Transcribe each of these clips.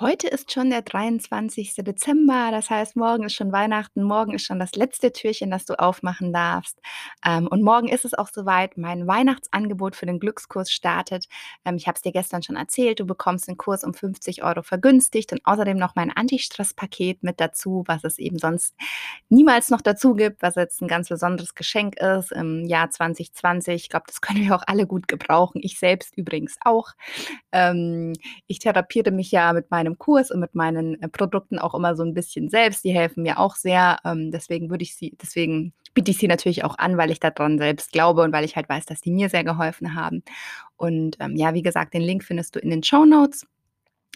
Heute ist schon der 23. Dezember, das heißt, morgen ist schon Weihnachten, morgen ist schon das letzte Türchen, das du aufmachen darfst. Ähm, und morgen ist es auch soweit, mein Weihnachtsangebot für den Glückskurs startet. Ähm, ich habe es dir gestern schon erzählt, du bekommst den Kurs um 50 Euro vergünstigt und außerdem noch mein Anti-Stress-Paket mit dazu, was es eben sonst niemals noch dazu gibt, was jetzt ein ganz besonderes Geschenk ist im Jahr 2020. Ich glaube, das können wir auch alle gut gebrauchen. Ich selbst übrigens auch. Ähm, ich therapierte mich ja mit meinem meinem Kurs und mit meinen äh, Produkten auch immer so ein bisschen selbst. Die helfen mir auch sehr. Ähm, deswegen würde ich sie, deswegen biete ich sie natürlich auch an, weil ich daran selbst glaube und weil ich halt weiß, dass die mir sehr geholfen haben. Und ähm, ja, wie gesagt, den Link findest du in den Show Notes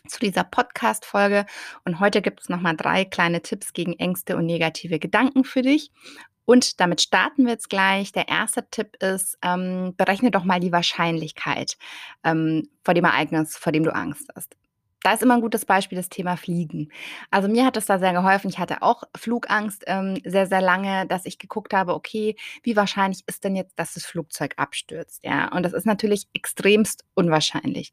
zu dieser Podcast-Folge. Und heute gibt es nochmal drei kleine Tipps gegen Ängste und negative Gedanken für dich. Und damit starten wir jetzt gleich. Der erste Tipp ist, ähm, berechne doch mal die Wahrscheinlichkeit ähm, vor dem Ereignis, vor dem du Angst hast da ist immer ein gutes Beispiel das Thema Fliegen. Also, mir hat es da sehr geholfen. Ich hatte auch Flugangst, ähm, sehr, sehr lange, dass ich geguckt habe: „Okay, wie wahrscheinlich ist denn jetzt, dass das Flugzeug abstürzt?“ Ja, und das ist natürlich extremst unwahrscheinlich.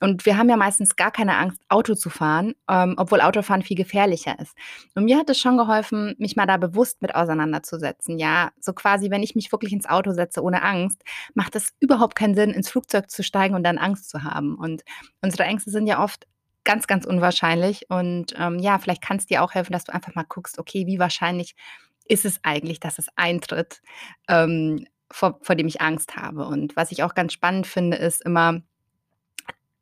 Und wir haben ja meistens gar keine Angst, Auto zu fahren, ähm, obwohl Autofahren viel gefährlicher ist. Und mir hat es schon geholfen, mich mal da bewusst mit auseinanderzusetzen. Ja, so quasi, wenn ich mich wirklich ins Auto setze ohne Angst, macht es überhaupt keinen Sinn, ins Flugzeug zu steigen und dann Angst zu haben. Und unsere Ängste sind ja oft ganz, ganz unwahrscheinlich. Und ähm, ja, vielleicht kann es dir auch helfen, dass du einfach mal guckst, okay, wie wahrscheinlich ist es eigentlich, dass es eintritt, ähm, vor, vor dem ich Angst habe. Und was ich auch ganz spannend finde, ist immer,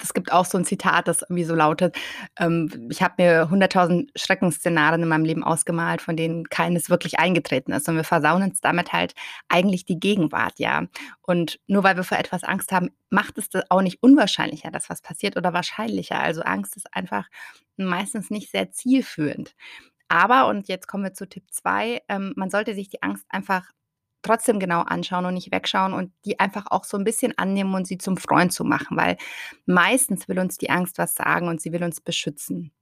es gibt auch so ein Zitat, das irgendwie so lautet, ähm, ich habe mir 100.000 Schreckensszenarien in meinem Leben ausgemalt, von denen keines wirklich eingetreten ist. Und wir versauen uns damit halt eigentlich die Gegenwart, ja. Und nur weil wir vor etwas Angst haben, macht es das auch nicht unwahrscheinlicher, dass was passiert oder wahrscheinlicher. Also Angst ist einfach meistens nicht sehr zielführend. Aber, und jetzt kommen wir zu Tipp 2, ähm, man sollte sich die Angst einfach trotzdem genau anschauen und nicht wegschauen und die einfach auch so ein bisschen annehmen und sie zum Freund zu machen, weil meistens will uns die Angst was sagen und sie will uns beschützen.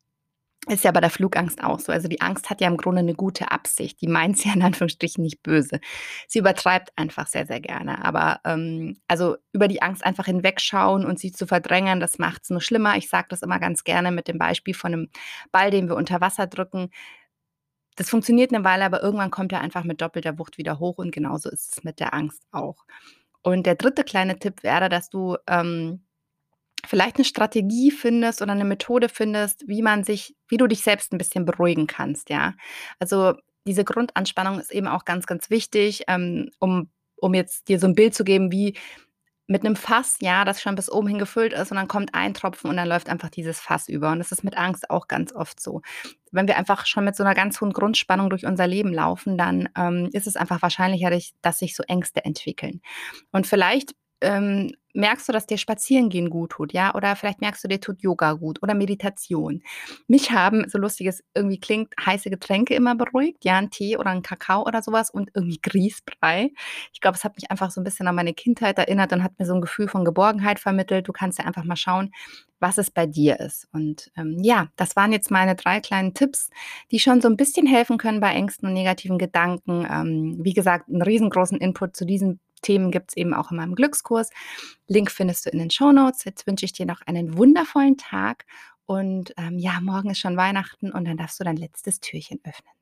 Ist ja bei der Flugangst auch so. Also die Angst hat ja im Grunde eine gute Absicht. Die meint sie ja in Anführungsstrichen nicht böse. Sie übertreibt einfach sehr, sehr gerne. Aber ähm, also über die Angst einfach hinwegschauen und sie zu verdrängen, das macht es nur schlimmer. Ich sage das immer ganz gerne mit dem Beispiel von einem Ball, den wir unter Wasser drücken das funktioniert eine Weile, aber irgendwann kommt er einfach mit doppelter Wucht wieder hoch und genauso ist es mit der Angst auch. Und der dritte kleine Tipp wäre, dass du ähm, vielleicht eine Strategie findest oder eine Methode findest, wie man sich, wie du dich selbst ein bisschen beruhigen kannst, ja. Also diese Grundanspannung ist eben auch ganz, ganz wichtig, ähm, um, um jetzt dir so ein Bild zu geben, wie mit einem Fass, ja, das schon bis oben hin gefüllt ist und dann kommt ein Tropfen und dann läuft einfach dieses Fass über. Und das ist mit Angst auch ganz oft so. Wenn wir einfach schon mit so einer ganz hohen Grundspannung durch unser Leben laufen, dann ähm, ist es einfach wahrscheinlicher, dass sich so Ängste entwickeln. Und vielleicht ähm, merkst du, dass dir Spazierengehen gut tut, ja? Oder vielleicht merkst du, dir tut Yoga gut oder Meditation. Mich haben, so lustig es irgendwie klingt, heiße Getränke immer beruhigt, ja, ein Tee oder ein Kakao oder sowas und irgendwie Grießbrei. Ich glaube, es hat mich einfach so ein bisschen an meine Kindheit erinnert und hat mir so ein Gefühl von Geborgenheit vermittelt. Du kannst ja einfach mal schauen, was es bei dir ist. Und ähm, ja, das waren jetzt meine drei kleinen Tipps, die schon so ein bisschen helfen können bei Ängsten und negativen Gedanken. Ähm, wie gesagt, einen riesengroßen Input zu diesem Themen gibt es eben auch in meinem Glückskurs. Link findest du in den Show Notes. Jetzt wünsche ich dir noch einen wundervollen Tag und ähm, ja, morgen ist schon Weihnachten und dann darfst du dein letztes Türchen öffnen.